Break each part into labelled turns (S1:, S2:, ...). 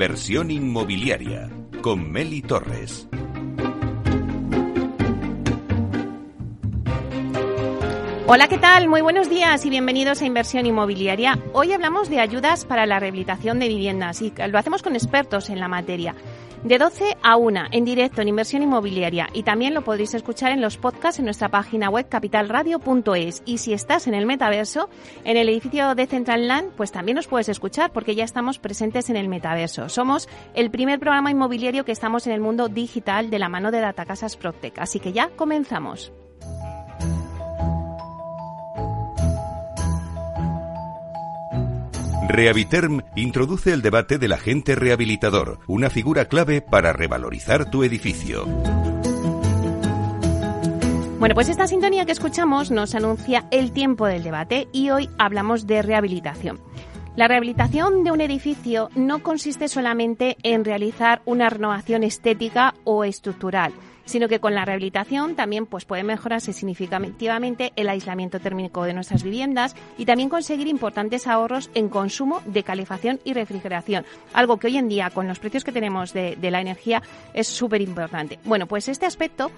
S1: Inversión inmobiliaria con Meli Torres.
S2: Hola, ¿qué tal? Muy buenos días y bienvenidos a Inversión Inmobiliaria. Hoy hablamos de ayudas para la rehabilitación de viviendas y lo hacemos con expertos en la materia. De 12 a 1 en directo en Inversión Inmobiliaria y también lo podréis escuchar en los podcasts en nuestra página web capitalradio.es y si estás en el metaverso, en el edificio de Central Land, pues también nos puedes escuchar porque ya estamos presentes en el metaverso. Somos el primer programa inmobiliario que estamos en el mundo digital de la mano de Datacasas Proctec, así que ya comenzamos.
S1: Rehabiterm introduce el debate del agente rehabilitador, una figura clave para revalorizar tu edificio.
S2: Bueno, pues esta sintonía que escuchamos nos anuncia el tiempo del debate y hoy hablamos de rehabilitación. La rehabilitación de un edificio no consiste solamente en realizar una renovación estética o estructural sino que con la rehabilitación también pues, puede mejorarse significativamente el aislamiento térmico de nuestras viviendas y también conseguir importantes ahorros en consumo de calefacción y refrigeración, algo que hoy en día con los precios que tenemos de, la energía es súper importante. Bueno, pues este aspecto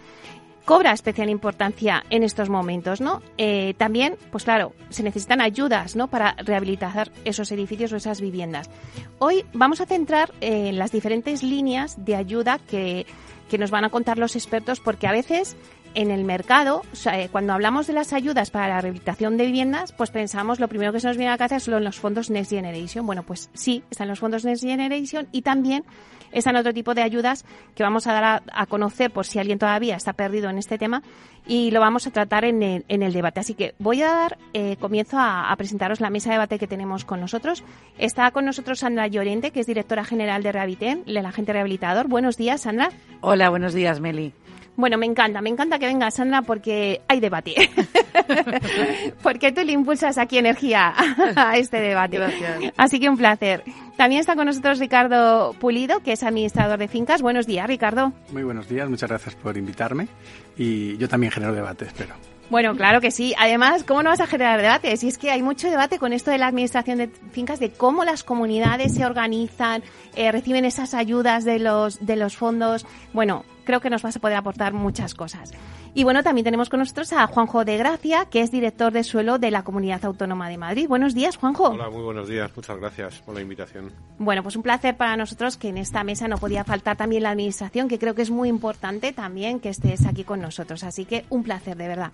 S2: cobra especial importancia en estos momentos, ¿no? Eh, también, pues claro, se necesitan ayudas, ¿no? Para rehabilitar esos edificios o esas viviendas. Hoy vamos a centrar en las diferentes líneas de ayuda que que nos van a contar los expertos porque a veces en el mercado, eh, cuando hablamos de las ayudas para la rehabilitación de viviendas, pues pensamos lo primero que se nos viene a la cabeza son los fondos Next Generation. Bueno, pues sí, están los fondos Next Generation y también están otro tipo de ayudas que vamos a dar a, conocer por si alguien todavía está perdido en este tema y lo vamos a tratar en el, debate. Así que voy a dar eh, comienzo a, presentaros la mesa de debate que tenemos con nosotros. Está con nosotros Sandra Llorente, que es directora general de Rehabiliten, el agente rehabilitador. Buenos días, Sandra.
S3: Hola, buenos días, Meli.
S2: Bueno, me encanta, me encanta que venga Sandra porque hay debate. porque tú le impulsas aquí energía a este debate.
S3: Gracias.
S2: Así que un placer. También está con nosotros Ricardo Pulido, que es administrador de fincas. Buenos días, Ricardo.
S4: Muy buenos días, muchas gracias por invitarme. Y yo también genero debate, espero.
S2: Bueno, claro que sí. Además, ¿cómo no vas a generar debate? Si es que hay mucho debate con esto de la administración de fincas, de cómo las comunidades se organizan, eh, reciben esas ayudas de los, de los fondos. Bueno, creo que nos vas a poder aportar muchas cosas. Y bueno, también tenemos con nosotros a Juanjo de Gracia, que es director de suelo de la Comunidad Autónoma de Madrid. Buenos días, Juanjo.
S5: Hola, muy buenos días. Muchas gracias por la invitación.
S2: Bueno, pues un placer para nosotros que en esta mesa no podía faltar también la administración, que creo que es muy importante también que estés aquí con nosotros. Así que un placer, de verdad.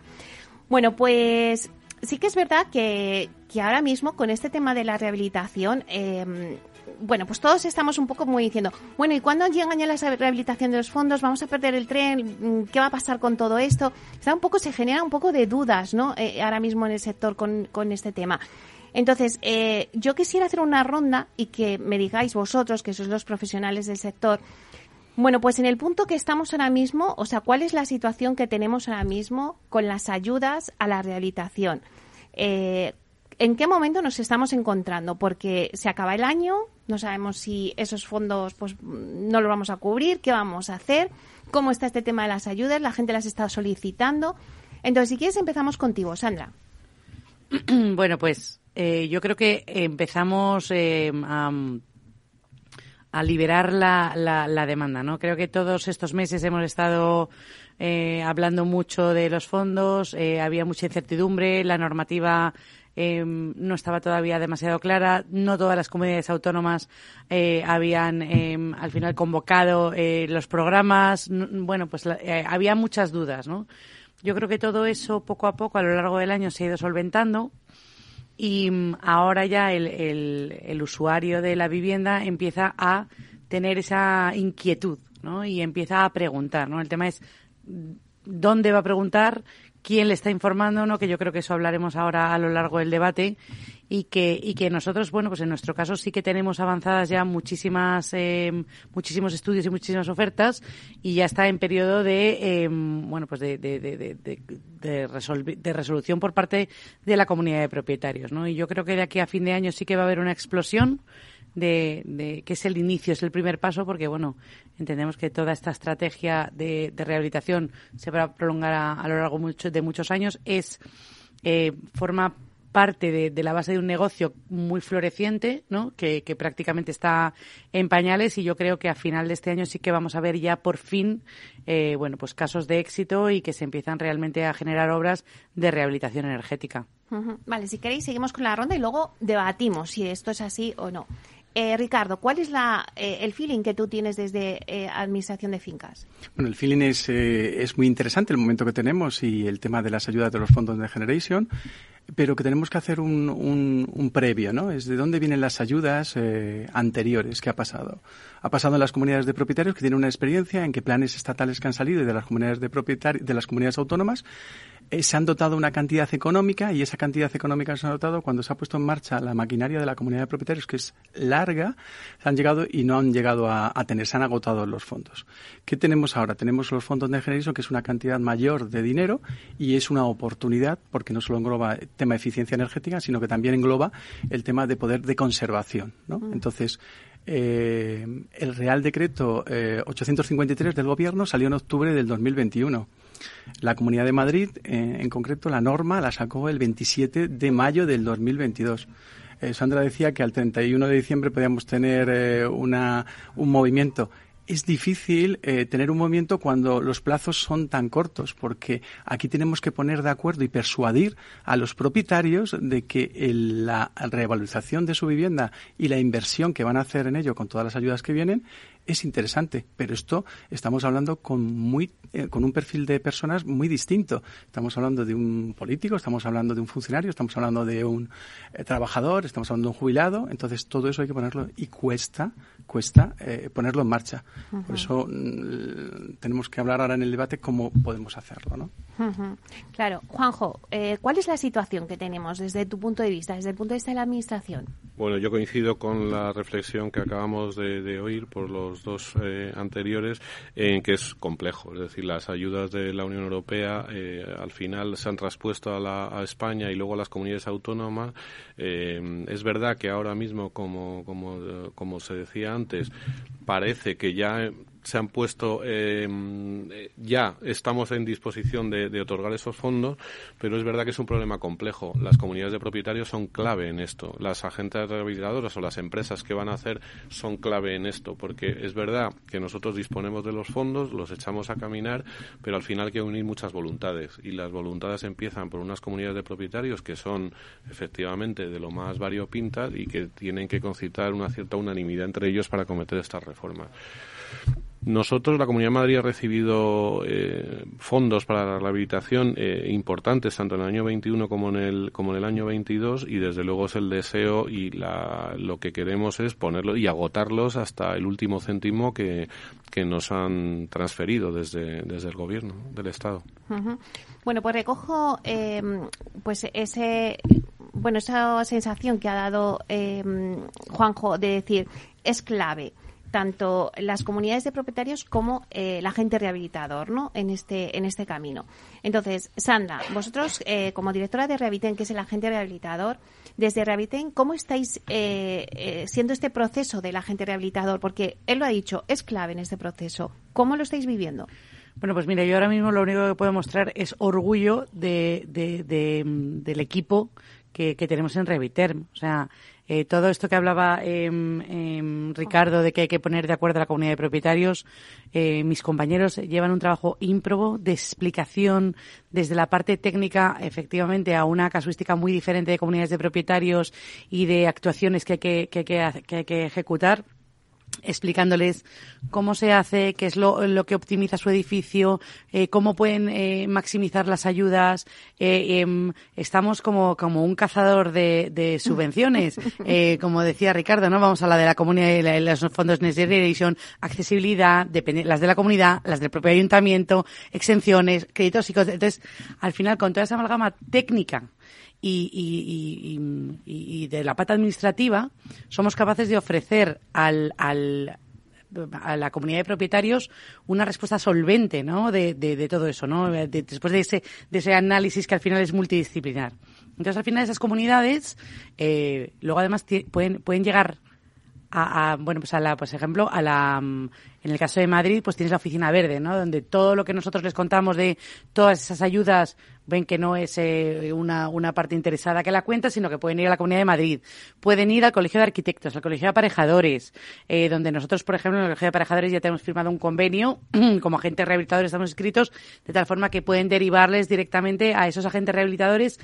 S2: Bueno, pues sí que es verdad que, que ahora mismo con este tema de la rehabilitación, eh, bueno, pues todos estamos un poco muy diciendo, bueno, ¿y cuándo llegan ya la rehabilitación de los fondos? ¿Vamos a perder el tren? Mm, ¿Qué va a pasar con todo esto? Está un poco, se genera un poco de dudas, ¿no? Eh, ahora mismo en el sector con, con este tema. Entonces, eh, yo quisiera hacer una ronda y que me digáis vosotros, que sois los profesionales del sector, bueno, pues en el punto que estamos ahora mismo, o sea, ¿cuál es la situación que tenemos ahora mismo con las ayudas a la rehabilitación? Eh, ¿En qué momento nos estamos encontrando? Porque se acaba el año, no sabemos si esos fondos pues no los vamos a cubrir, qué vamos a hacer, cómo está este tema de las ayudas, la gente las está solicitando. Entonces, si quieres, empezamos contigo, Sandra.
S3: Bueno, pues eh, yo creo que empezamos eh, a, liberar la, la, demanda, ¿no? Creo que todos estos meses hemos estado eh, hablando mucho de los fondos, había mucha incertidumbre, la normativa Em, no estaba todavía demasiado clara. No todas las comunidades autónomas eh, habían em, al final convocado eh, los programas. Bueno, pues eh, había muchas dudas, ¿no? Yo creo que todo eso poco a poco a lo largo del año se ha ido solventando y mm, ahora ya el, el, usuario de la vivienda empieza a tener esa inquietud, ¿no? Y empieza a preguntar, ¿no? El tema es dónde va a preguntar, quién le está informando, ¿no? Que yo creo que eso hablaremos ahora a lo largo del debate y que y que nosotros, bueno, pues en nuestro caso sí que tenemos avanzadas ya muchísimas eh, muchísimos estudios y muchísimas ofertas y ya está en periodo de eh, bueno pues de, de, de, de, de resolución por parte de la comunidad de propietarios, ¿no? Y yo creo que de aquí a fin de año sí que va a haber una explosión de, que es el inicio, es el primer paso, porque bueno, entendemos que toda esta estrategia de, rehabilitación se va a prolongar a, lo largo mucho, de muchos años, es eh, forma parte de, la base de un negocio muy floreciente, ¿no? Que, prácticamente está en pañales y yo creo que a final de este año sí que vamos a ver ya por fin, eh, bueno, pues casos de éxito y que se empiezan realmente a generar obras de rehabilitación energética.
S2: Vale, si queréis seguimos con la ronda y luego debatimos si esto es así o no. Eh, Ricardo, ¿cuál es la, eh, el feeling que tú tienes desde eh, Administración de Fincas?
S4: Bueno, el feeling es, es muy interesante el momento que tenemos y el tema de las ayudas de los fondos de Generation, pero que tenemos que hacer un, un, previo, ¿no? Es de dónde vienen las ayudas anteriores, ¿qué ha pasado? Ha pasado en las comunidades de propietarios que tienen una experiencia en que planes estatales que han salido de las comunidades de propietarios, de las comunidades autónomas eh, se han dotado una cantidad económica y esa cantidad económica se ha dotado cuando se ha puesto en marcha la maquinaria de la comunidad de propietarios, que es larga, se han llegado y no han llegado a, tener, se han agotado los fondos. ¿Qué tenemos ahora? Tenemos los fondos de Generation, que es una cantidad mayor de dinero y es una oportunidad, porque no solo engloba el tema de eficiencia energética, sino que también engloba el tema de poder de conservación. ¿no? Mm. Entonces, eh, el Real Decreto 853 eh, del Gobierno salió en octubre del 2021 la Comunidad de Madrid, eh, en concreto, la norma la sacó el 27 de mayo del 2022. Eh, Sandra decía que al 31 de diciembre podíamos tener eh, una, un movimiento es difícil tener un movimiento cuando los plazos son tan cortos, porque aquí tenemos que poner de acuerdo y persuadir a los propietarios de que la revalorización de su vivienda y la inversión que van a hacer en ello con todas las ayudas que vienen es interesante, pero esto estamos hablando con muy eh, con un perfil de personas muy distinto. Estamos hablando de un político, estamos hablando de un funcionario, estamos hablando de un eh, trabajador, estamos hablando de un jubilado. Entonces todo eso hay que ponerlo y cuesta, cuesta eh, ponerlo en marcha. Por eso mm, tenemos que hablar ahora en el debate cómo podemos hacerlo, ¿no?
S2: Claro, Juanjo, ¿cuál es la situación que tenemos desde tu punto de vista, desde el punto de vista de la administración?
S5: Bueno, yo coincido con la reflexión que acabamos de oír por los dos eh, anteriores, en que es complejo. Es decir, las ayudas de la Unión Europea eh, al final se han traspuesto a, la, a, España y luego a las comunidades autónomas. Eh, es verdad que ahora mismo, como, como, como se decía antes, parece que ya se han puesto, em, ya estamos en disposición de, otorgar esos fondos, pero es verdad que es un problema complejo. Las comunidades de propietarios son clave en esto. Las agentes rehabilitadoras o las empresas que van a hacer son clave en esto, porque es verdad que nosotros disponemos de los fondos, los echamos a caminar, pero al final hay que unir muchas voluntades y las voluntades empiezan por unas comunidades de propietarios que son efectivamente de lo más variopintas y que tienen que concitar una cierta unanimidad entre ellos para cometer estas reformas. Nosotros, la Comunidad de Madrid, ha recibido eh, fondos para la rehabilitación eh, importantes, tanto en el año 21 como en el, como en el año 22, y desde luego es el deseo y la, lo que queremos es ponerlo y agotarlos hasta el último céntimo que, que nos han transferido desde, desde el Gobierno del Estado.
S2: Bueno, pues recojo em, pues ese bueno esa sensación que ha dado em, Juanjo de decir es clave tanto las comunidades de propietarios como eh, la gente rehabilitador ¿no? en, este, en este camino. Entonces, Sandra, vosotros eh, como directora de Rehabiliten, que es el agente rehabilitador, desde Rehabiliten, ¿cómo estáis eh, siendo este proceso del agente rehabilitador? Porque él lo ha dicho, es clave en este proceso. ¿Cómo lo estáis viviendo?
S3: Bueno, pues mira, yo ahora mismo lo único que puedo mostrar es orgullo de, del equipo que, tenemos en Reviterm. O sea, eh, todo esto que hablaba em, Ricardo de que hay que poner de acuerdo a la comunidad de propietarios, eh, mis compañeros llevan un trabajo ímprobo de explicación desde la parte técnica, efectivamente, a una casuística muy diferente de comunidades de propietarios y de actuaciones que hay que ejecutar explicándoles cómo se hace, qué es lo, lo que optimiza su edificio, eh, cómo pueden eh, maximizar las ayudas. Eh, em, estamos como, como un cazador de, de subvenciones, como decía Ricardo, ¿no? Vamos a la de la comunidad y los fondos Next Generation, accesibilidad, las de la comunidad, las del propio ayuntamiento, exenciones, créditos y Entonces, al final, con toda esa amalgama técnica y, y, de la pata administrativa somos capaces de ofrecer al, al, a la comunidad de propietarios una respuesta solvente ¿no? de, de, todo eso, ¿no? después de ese, de ese análisis que al final es multidisciplinar. Entonces, al final, esas comunidades, eh, luego además pueden, pueden llegar a, bueno, pues a la, por ejemplo, a la, En el caso de Madrid, pues tienes la oficina verde, ¿no? Donde todo lo que nosotros les contamos de todas esas ayudas ven que no es eh, una, una, parte interesada que la cuenta, sino que pueden ir a la Comunidad de Madrid, pueden ir al Colegio de Arquitectos, al Colegio de Aparejadores, eh, donde nosotros, por ejemplo, en el Colegio de Aparejadores ya tenemos firmado un convenio, como agentes rehabilitadores estamos inscritos, de tal forma que pueden derivarles directamente a esos agentes rehabilitadores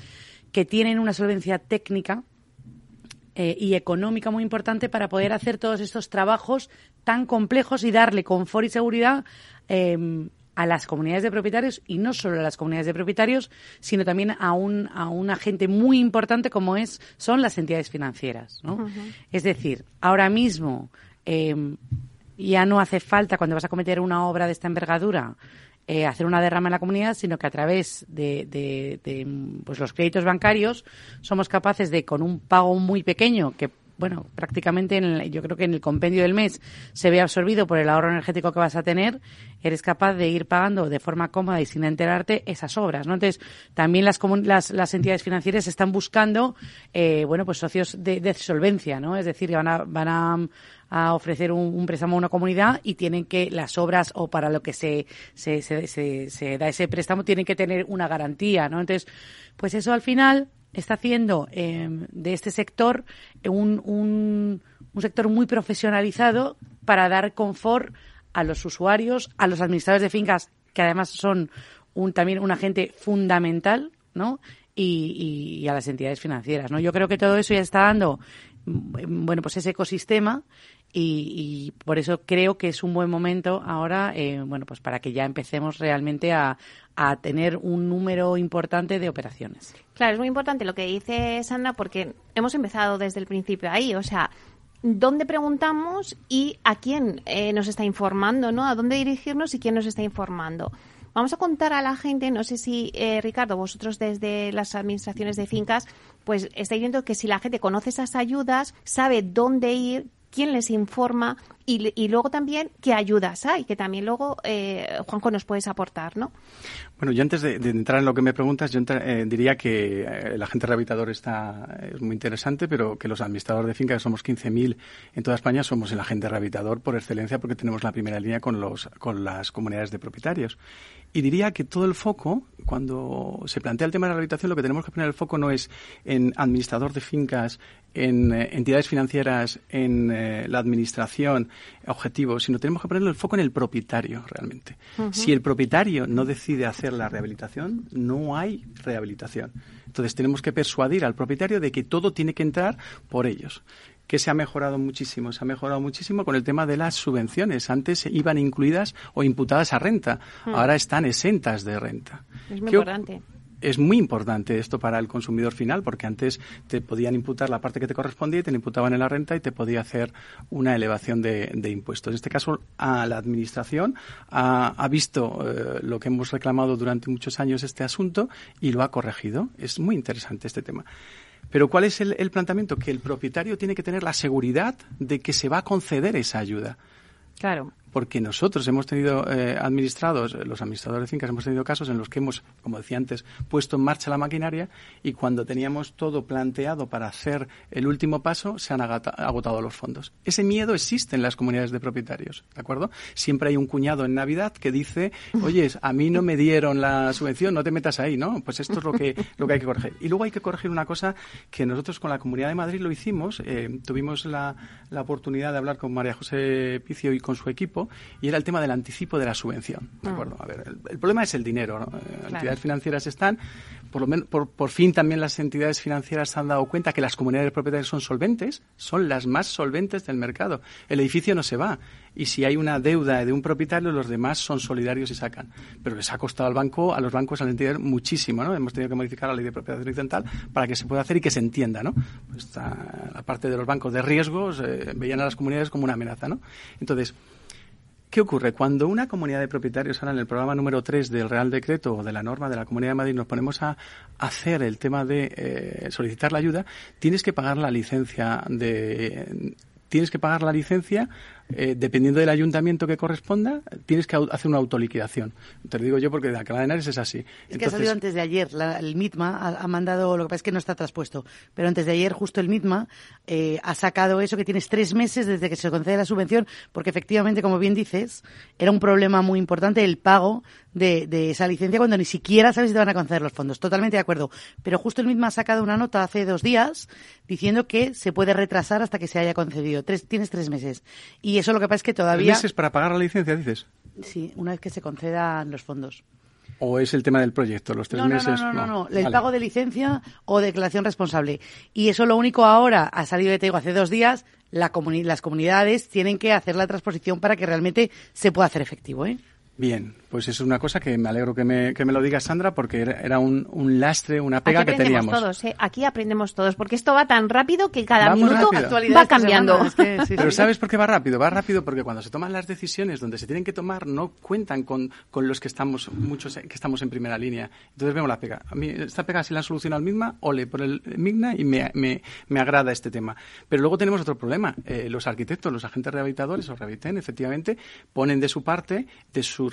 S3: que tienen una solvencia técnica eh, y económica muy importante para poder hacer todos estos trabajos tan complejos y darle confort y seguridad eh, a las comunidades de propietarios y no solo a las comunidades de propietarios, sino también a un, a un agente muy importante como es, son las entidades financieras. ¿no? Es decir, ahora mismo eh, ya no hace falta cuando vas a cometer una obra de esta envergadura eh, hacer una derrama en la comunidad, sino que a través de, de, pues los créditos bancarios somos capaces de, con un pago muy pequeño, que bueno, prácticamente en yo creo que en el compendio del mes se ve absorbido por el ahorro energético que vas a tener, eres capaz de ir pagando de forma cómoda y sin enterarte esas obras, ¿no? Entonces, también las, las, entidades financieras están buscando, eh, bueno, pues socios de, solvencia, ¿no? Es decir, van a, van a, ofrecer un, un, préstamo a una comunidad y tienen que las obras o para lo que se, se, se, se, se da ese préstamo tienen que tener una garantía, ¿no? Entonces, pues eso al final está haciendo eh, de este sector un, un, un, sector muy profesionalizado para dar confort a los usuarios, a los administradores de fincas, que además son un, también un agente fundamental, ¿no? Y, y, a las entidades financieras, ¿no? Yo creo que todo eso ya está dando, bueno, pues ese ecosistema y, y, por eso creo que es un buen momento ahora, eh, bueno, pues para que ya empecemos realmente a, a, tener un número importante de operaciones.
S2: Claro, es muy importante lo que dice Sandra porque hemos empezado desde el principio ahí, o sea, dónde preguntamos y a quién eh, nos está informando, ¿no? A dónde dirigirnos y quién nos está informando. Vamos a contar a la gente, no sé si, eh, Ricardo, vosotros desde las administraciones de fincas, pues estáis viendo que si la gente conoce esas ayudas, sabe dónde ir, quién les informa y, y, luego también qué ayudas hay, que también luego, eh, Juanjo, nos puedes aportar, ¿no?
S4: Bueno, yo antes de, entrar en lo que me preguntas, yo eh, diría que eh, el agente rehabilitador está, es muy interesante, pero que los administradores de finca, que somos 15.000 en toda España, somos el agente rehabilitador por excelencia porque tenemos la primera línea con, los, con las comunidades de propietarios. Y diría que todo el foco, cuando se plantea el tema de la rehabilitación, lo que tenemos que poner el foco no es en administrador de fincas, en eh, entidades financieras, en eh, la administración, objetivos, sino tenemos que poner el foco en el propietario realmente. Uh -huh. Si el propietario no decide hacer la rehabilitación, no hay rehabilitación. Entonces tenemos que persuadir al propietario de que todo tiene que entrar por ellos que se ha mejorado muchísimo. Se ha mejorado muchísimo con el tema de las subvenciones. Antes iban incluidas o imputadas a renta. Ahora están exentas de renta.
S2: Es muy importante
S4: es muy importante esto para el consumidor final, porque antes te podían imputar la parte que te correspondía y te imputaban en la renta y te podía hacer una elevación de, impuestos. En este caso, a la Administración ha, ha visto eh, lo que hemos reclamado durante muchos años este asunto y lo ha corregido. Es muy interesante este tema. Pero ¿cuál es el, el, planteamiento? Que el propietario tiene que tener la seguridad de que se va a conceder esa ayuda.
S2: Claro
S4: porque nosotros hemos tenido eh, administrados, los administradores de fincas hemos tenido casos en los que hemos, como decía antes, puesto en marcha la maquinaria y cuando teníamos todo planteado para hacer el último paso, se han agotado los fondos. Ese miedo existe en las comunidades de propietarios, ¿de acuerdo? Siempre hay un cuñado en Navidad que dice, oye, a mí no me dieron la subvención, no te metas ahí, ¿no? Pues esto es lo que, lo que hay que corregir. Y luego hay que corregir una cosa que nosotros con la Comunidad de Madrid lo hicimos, eh, tuvimos la, la oportunidad de hablar con María José Picio y con su equipo, y era el tema del anticipo de la subvención. ¿de acuerdo? A ver, el, el, problema es el dinero. ¿no? Claro. Entidades financieras están, por, lo menos, por, por, fin también las entidades financieras se han dado cuenta que las comunidades de propietarios son solventes, son las más solventes del mercado. El edificio no se va. Y si hay una deuda de un propietario, los demás son solidarios y sacan. Pero les ha costado al banco, a los bancos, a la entidad muchísimo, ¿no? Hemos tenido que modificar la ley de propiedad horizontal para que se pueda hacer y que se entienda, ¿no? Pues la parte de los bancos de riesgos eh, veían a las comunidades como una amenaza, ¿no? Entonces, ¿Qué ocurre? Cuando una comunidad de propietarios, ahora en el programa número 3 del Real Decreto o de la norma de la Comunidad de Madrid, nos ponemos a hacer el tema de eh, solicitar la ayuda, tienes que pagar la licencia de tienes que pagar la licencia eh, dependiendo del ayuntamiento que corresponda, tienes que hacer una autoliquidación. Te lo digo yo porque de Alcalá de Henares es así.
S3: Es que ha salido antes de ayer. el MITMA ha, mandado, lo que pasa es que no está traspuesto, pero antes de ayer justo el MITMA eh, ha sacado eso que tienes tres meses desde que se concede la subvención, porque efectivamente, como bien dices, era un problema muy importante el pago de, de, esa licencia cuando ni siquiera sabes si te van a conceder los fondos. Totalmente de acuerdo. Pero justo el mismo ha sacado una nota hace dos días diciendo que se puede retrasar hasta que se haya concedido. Tres, tienes tres meses. Y eso lo que pasa es que todavía...
S4: ¿Meses para pagar la licencia, dices?
S3: Sí, una vez que se concedan los fondos.
S4: ¿O es el tema del proyecto, los tres
S3: no,
S4: meses?
S3: No, no, no, no, el pago de licencia o declaración responsable. Y eso lo único ahora, ha salido de Tego hace dos días, la las comunidades tienen que hacer la transposición para que realmente se pueda hacer efectivo, ¿eh?
S4: Bien, pues es una cosa que me alegro que me, que me lo diga Sandra porque era, un, un, lastre, una pega que teníamos.
S2: Todos, ¿eh? Aquí aprendemos todos porque esto va tan rápido que cada minuto va cambiando.
S4: Pero ¿sabes por qué va rápido? Va rápido porque cuando se toman las decisiones donde se tienen que tomar no cuentan con, con los que estamos, muchos que estamos en primera línea. Entonces vemos la pega. A mí esta pega si la han solucionado al misma, ole por el Migna y me, me, me agrada este tema. Pero luego tenemos otro problema. Eh, los arquitectos, los agentes rehabilitadores o rehabiliten, efectivamente, ponen de su parte, de su su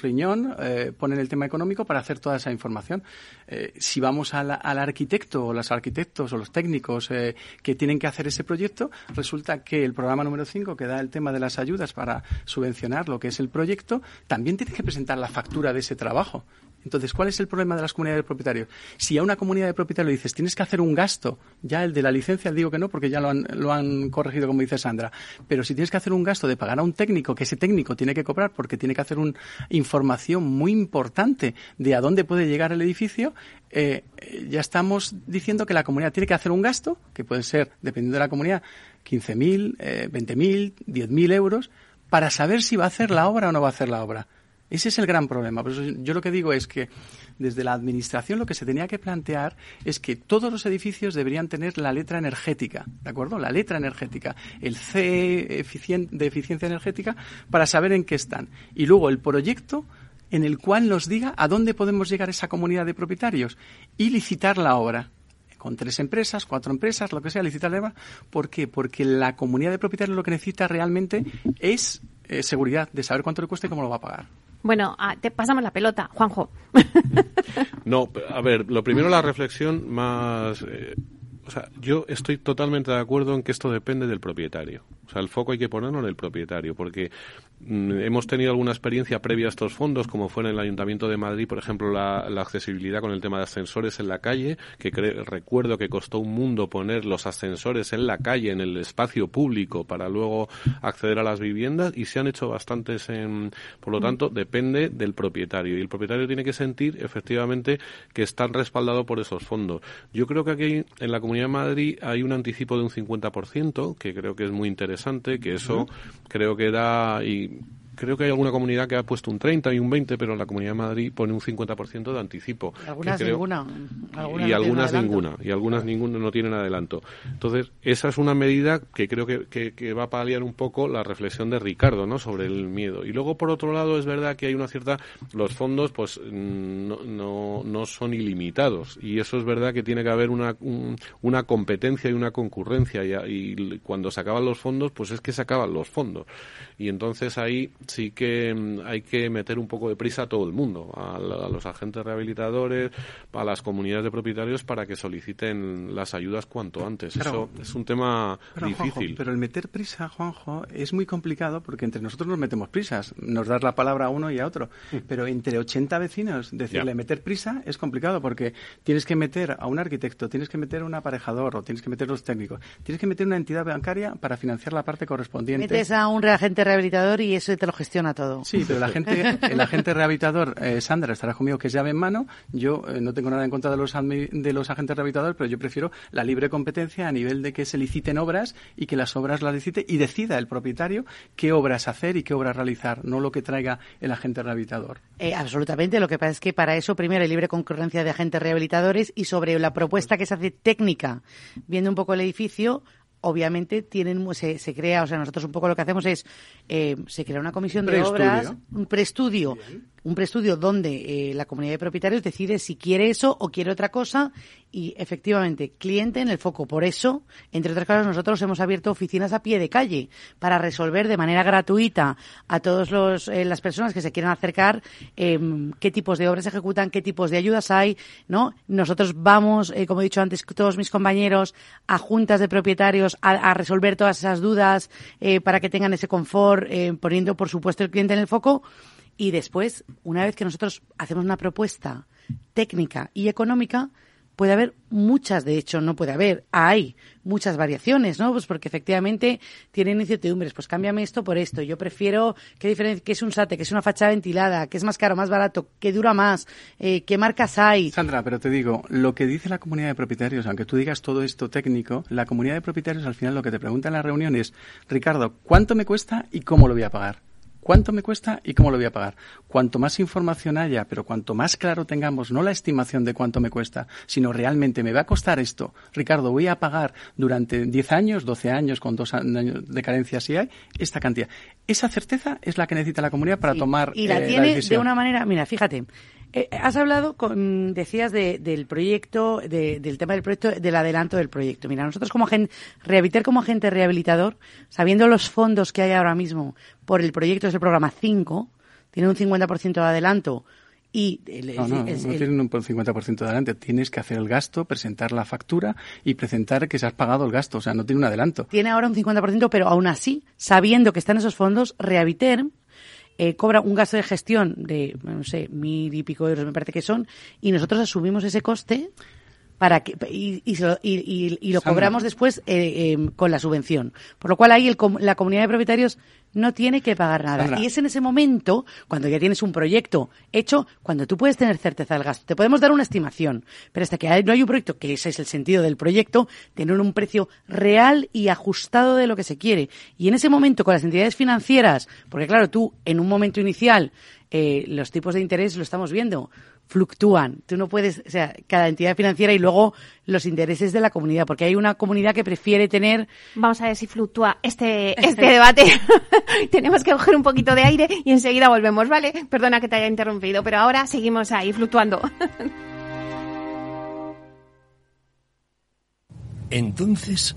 S4: eh, ponen el tema económico para hacer toda esa información. Eh, si vamos al arquitecto o los arquitectos o los técnicos eh, que tienen que hacer ese proyecto, resulta que el programa número 5, que da el tema de las ayudas para subvencionar lo que es el proyecto, también tiene que presentar la factura de ese trabajo. Entonces, ¿cuál es el problema de las comunidades de propietarios? Si a una comunidad de propietarios dices, tienes que hacer un gasto, ya el de la licencia digo que no, porque ya lo han, lo han corregido, como dice Sandra, pero si tienes que hacer un gasto de pagar a un técnico, que ese técnico tiene que cobrar porque tiene que hacer una información muy importante de a dónde puede llegar el edificio, eh, ya estamos diciendo que la comunidad tiene que hacer un gasto, que puede ser, dependiendo de la comunidad, 15.000, eh, 20.000, 10.000 euros, para saber si va a hacer la obra o no va a hacer la obra. Ese es el gran problema. Por eso yo lo que digo es que desde la Administración lo que se tenía que plantear es que todos los edificios deberían tener la letra energética, ¿de acuerdo? La letra energética, el C de eficiencia energética, para saber en qué están. Y luego el proyecto en el cual nos diga a dónde podemos llegar esa comunidad de propietarios y licitar la obra con tres empresas, cuatro empresas, lo que sea, licitar la obra. ¿Por qué? Porque la comunidad de propietarios lo que necesita realmente es eh, seguridad de saber cuánto le cuesta y cómo lo va a pagar.
S2: Bueno, ah, te pasamos la pelota, Juanjo.
S5: no, a ver, lo primero la reflexión más... Eh, o sea, yo estoy totalmente de acuerdo en que esto depende del propietario. O sea, el foco hay que ponerlo en el propietario, porque hemos tenido alguna experiencia previa a estos fondos, como fue en el Ayuntamiento de Madrid, por ejemplo, la, accesibilidad con el tema de ascensores en la calle, que recuerdo que costó un mundo poner los ascensores en la calle, en el espacio público, para luego acceder a las viviendas, y se han hecho bastantes en... Por lo mm. tanto, depende del propietario, y el propietario tiene que sentir, efectivamente, que están respaldados por esos fondos. Yo creo que aquí, en la Comunidad de Madrid, hay un anticipo de un 50%, que creo que es muy interesante que eso creo que da y creo que hay alguna comunidad que ha puesto un 30 y un 20, pero la Comunidad de Madrid pone un 50% de anticipo.
S3: Algunas ninguna.
S5: y algunas ninguna. Y algunas ninguna no tienen adelanto. Entonces, esa es una medida que creo que, que, va a paliar un poco la reflexión de Ricardo, ¿no? Sobre el miedo. Y luego, por otro lado, es verdad que hay una cierta... Los fondos, pues, no, no, no son ilimitados. Y eso es verdad que tiene que haber una, una competencia y una concurrencia. Y, y cuando se acaban los fondos, pues es que se acaban los fondos. Y entonces ahí sí que mm, hay que meter un poco de prisa a todo el mundo, a, los agentes rehabilitadores, a las comunidades de propietarios para que soliciten las ayudas cuanto antes. Eso es un tema difícil.
S4: pero el meter prisa, Juanjo, es muy complicado porque entre nosotros nos metemos prisas, nos das la palabra a uno y a otro, mm. pero entre 80 vecinos decirle meter prisa es complicado porque tienes que meter a un arquitecto, tienes que meter a un aparejador o tienes que meter los técnicos, tienes que meter una entidad bancaria para financiar la parte correspondiente.
S3: Metes a un agente rehabilitador y eso te lo gestiona todo.
S4: Sí, pero la gente, el agente rehabilitador, eh, Sandra, estará conmigo que es llave en mano. Yo eh, no tengo nada en contra de los, de los agentes rehabilitadores, pero yo prefiero la libre competencia a nivel de que se liciten obras y que las obras las licite y decida el propietario qué obras hacer y qué obras realizar, no lo que traiga el agente rehabilitador.
S3: Eh, absolutamente. Lo que pasa es que para eso primero hay libre concurrencia de agentes rehabilitadores y sobre la propuesta que se hace técnica, viendo un poco el edificio, obviamente tienen se, se, crea, o sea, nosotros un poco lo que hacemos es eh, se crea una comisión de obras, un preestudio un preestudio donde eh, la comunidad de propietarios decide si quiere eso o quiere otra cosa y efectivamente, cliente en el foco. Por eso, entre otras cosas, nosotros hemos abierto oficinas a pie de calle para resolver de manera gratuita a todas eh, las personas que se quieran acercar em, qué tipos de obras se ejecutan, qué tipos de ayudas hay, ¿no? Nosotros vamos, eh, como he dicho antes, todos mis compañeros, a juntas de propietarios a, resolver todas esas dudas eh, para que tengan ese confort, poniendo, por supuesto, el cliente en el foco. Y después, una vez que nosotros hacemos una propuesta técnica y económica, puede haber muchas, de hecho, no puede haber, hay muchas variaciones, ¿no? Pues porque efectivamente tienen incertidumbres, pues cámbiame esto por esto, yo prefiero, ¿qué diferencia, qué es un SATE, qué es una fachada ventilada, qué es más caro, más barato, qué dura más, eh, qué marcas hay?
S4: Sandra, pero te digo, lo que dice la comunidad de propietarios, aunque tú digas todo esto técnico, la comunidad de propietarios al final lo que te pregunta en la reunión es, Ricardo, ¿cuánto me cuesta y cómo lo voy a pagar? ¿Cuánto me cuesta y cómo lo voy a pagar? Cuanto más información haya, pero cuanto más claro tengamos, no la estimación de cuánto me cuesta, sino realmente me va a costar esto, Ricardo, voy a pagar durante 10 años, 12 años, con dos años de carencia si hay, esta cantidad. Esa certeza es la que necesita la comunidad para tomar
S3: y la
S4: eh,
S3: tiene
S4: decisión.
S3: de una manera, mira, fíjate, eh, has hablado, con, decías, del proyecto, del tema del proyecto, del adelanto del proyecto. Mira, nosotros como agente, Rehabilitar como agente rehabilitador, sabiendo los fondos que hay ahora mismo por el proyecto, es el programa 5, tiene un 50% de adelanto, y
S4: no, no, no tienen un 50% de adelanto. Tienes que hacer el gasto, presentar la factura y presentar que se has pagado el gasto. O sea, no tiene un adelanto.
S3: Tiene ahora un 50%, pero aún así, sabiendo que están esos fondos, Rehabiter eh, cobra un gasto de gestión de, no sé, mil y pico euros me parece que son, y nosotros asumimos ese coste para que y, y, lo cobramos después eh, em, con la subvención. Por lo cual ahí el, la comunidad de propietarios no tiene que pagar nada. Y es en ese momento, cuando ya tienes un proyecto hecho, cuando tú puedes tener certeza del gasto. Te podemos dar una estimación, pero hasta que no hay un proyecto, que ese es el sentido del proyecto, tener un precio real y ajustado de lo que se quiere. Y en ese momento, con las entidades financieras, porque claro, tú en un momento inicial, eh, los tipos de interés lo estamos viendo fluctúan. Tú no puedes, o sea, cada entidad financiera y luego los intereses de la comunidad, porque hay una comunidad que prefiere tener.
S2: Vamos a ver si fluctúa este, este debate. Tenemos que coger un poquito de aire y enseguida volvemos, ¿vale? Perdona que te haya interrumpido, pero ahora seguimos ahí fluctuando.
S6: Entonces,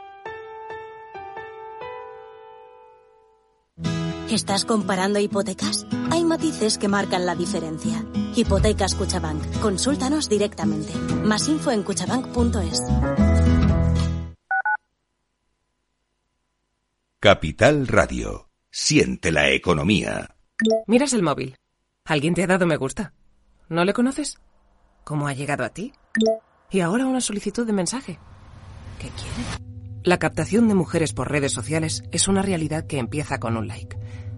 S7: ¿Estás comparando hipotecas? Hay matices que marcan la diferencia. Hipotecas Cuchabank. Consúltanos directamente. Más info en cuchabank.es.
S1: Capital Radio. Siente la economía.
S8: Miras el móvil. ¿Alguien te ha dado me gusta? ¿No le conoces? ¿Cómo ha llegado a ti? Y ahora una solicitud de mensaje. ¿Qué quiere? La captación de mujeres por redes sociales es una realidad que empieza con un like.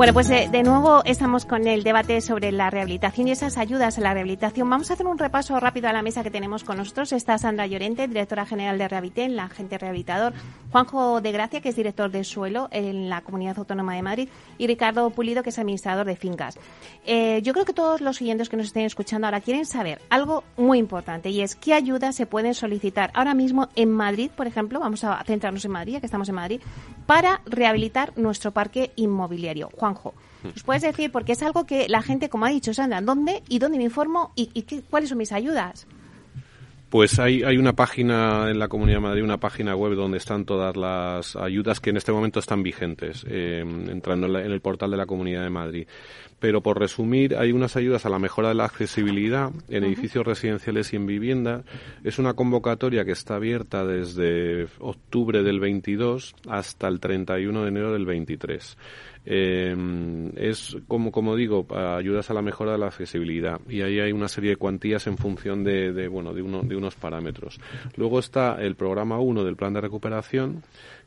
S2: Bueno, pues de, de, nuevo estamos con el debate sobre la rehabilitación y esas ayudas a la rehabilitación. Vamos a hacer un repaso rápido a la mesa que tenemos con nosotros. Está Sandra Llorente, directora general de Rehabiliten, la agente rehabilitador. Juanjo de Gracia, que es director de suelo en la Comunidad Autónoma de Madrid. Y Ricardo Pulido, que es administrador de fincas. Eh, yo creo que todos los oyentes que nos estén escuchando ahora quieren saber algo muy importante y es qué ayudas se pueden solicitar ahora mismo en Madrid, por ejemplo, vamos a centrarnos en Madrid, ya que estamos en Madrid, para rehabilitar nuestro parque inmobiliario. Juanjo, ¿nos puedes decir? Porque es algo que la gente, como ha dicho Sandra, ¿dónde y dónde me informo y, y qué, cuáles son mis ayudas?
S5: Pues hay, hay una página en la Comunidad de Madrid, una página web donde están todas las ayudas que en este momento están vigentes, eh, entrando en, la, en, el portal de la Comunidad de Madrid. Pero por resumir, hay unas ayudas a la mejora de la accesibilidad en edificios residenciales y en vivienda. Es una convocatoria que está abierta desde octubre del 22 hasta el 31 de enero del 23. Eh, es como como digo ayudas a la mejora de la accesibilidad y ahí hay una serie de cuantías en función de, bueno de, uno, de unos parámetros luego está el programa 1 del plan de recuperación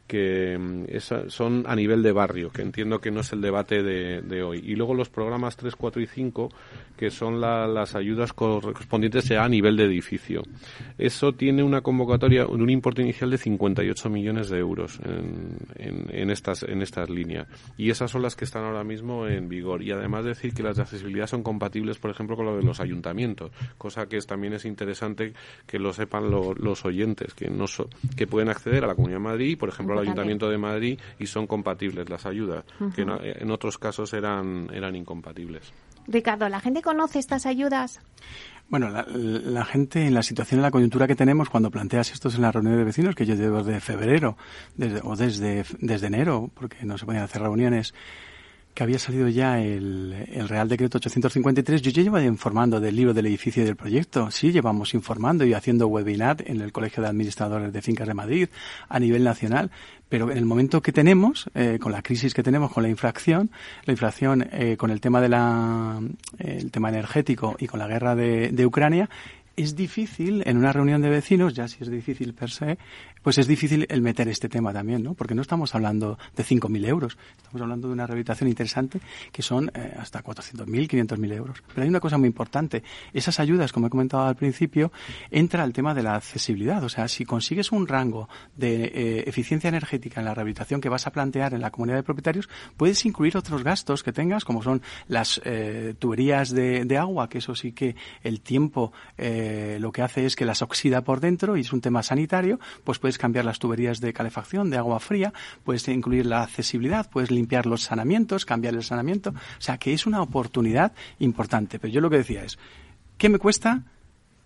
S5: que esa, son a nivel de barrio, que entiendo que no es el debate de, de hoy. Y luego los programas 3, 4 y 5, que son la, las ayudas correspondientes ya a nivel de edificio. Eso tiene una convocatoria de un importe inicial de 58 millones de euros en, en, en, estas, en estas líneas. Y esas son las que están ahora mismo en vigor. Y además decir que las de accesibilidad son compatibles, por ejemplo, con lo de los ayuntamientos, cosa que es, también es interesante que lo sepan lo, los oyentes, que, no so, que pueden acceder a la Comunidad de Madrid, por ejemplo, al Ayuntamiento de Madrid, y son compatibles las ayudas, uh -huh. que no, en otros casos eran, eran incompatibles.
S2: Ricardo, ¿la gente conoce estas ayudas?
S4: Bueno, la, la, gente en la situación, en la coyuntura que tenemos cuando planteas esto en la reunión de vecinos, que yo llevo desde febrero desde, o desde, desde enero, porque no se podían hacer reuniones, que había salido ya el, el, Real Decreto 853, yo ya llevo informando del libro del edificio y del proyecto. Sí, llevamos informando y haciendo webinar en el Colegio de Administradores de Fincas de Madrid a nivel nacional. Pero en el momento que tenemos, eh, con la crisis que tenemos con la infracción, la inflación eh, con el tema de la, el tema energético y con la guerra de, de Ucrania, es difícil en una reunión de vecinos, ya si es difícil per se, pues es difícil el meter este tema también, ¿no? Porque no estamos hablando de 5.000 euros, estamos hablando de una rehabilitación interesante que son eh, hasta 400.000, 500.000 euros. Pero hay una cosa muy importante, esas ayudas, como he comentado al principio, entra el tema de la accesibilidad, o sea, si consigues un rango de eh, eficiencia energética en la rehabilitación que vas a plantear en la comunidad de propietarios, puedes incluir otros gastos que tengas, como son las eh, tuberías de, de, agua, que eso sí que el tiempo lo que hace es que las oxida por dentro y es un tema sanitario, pues puedes cambiar las tuberías de calefacción, de agua fría, puedes incluir la accesibilidad, puedes limpiar los sanamientos, cambiar el sanamiento. O sea, que es una oportunidad importante. Pero yo lo que decía es, ¿qué me cuesta?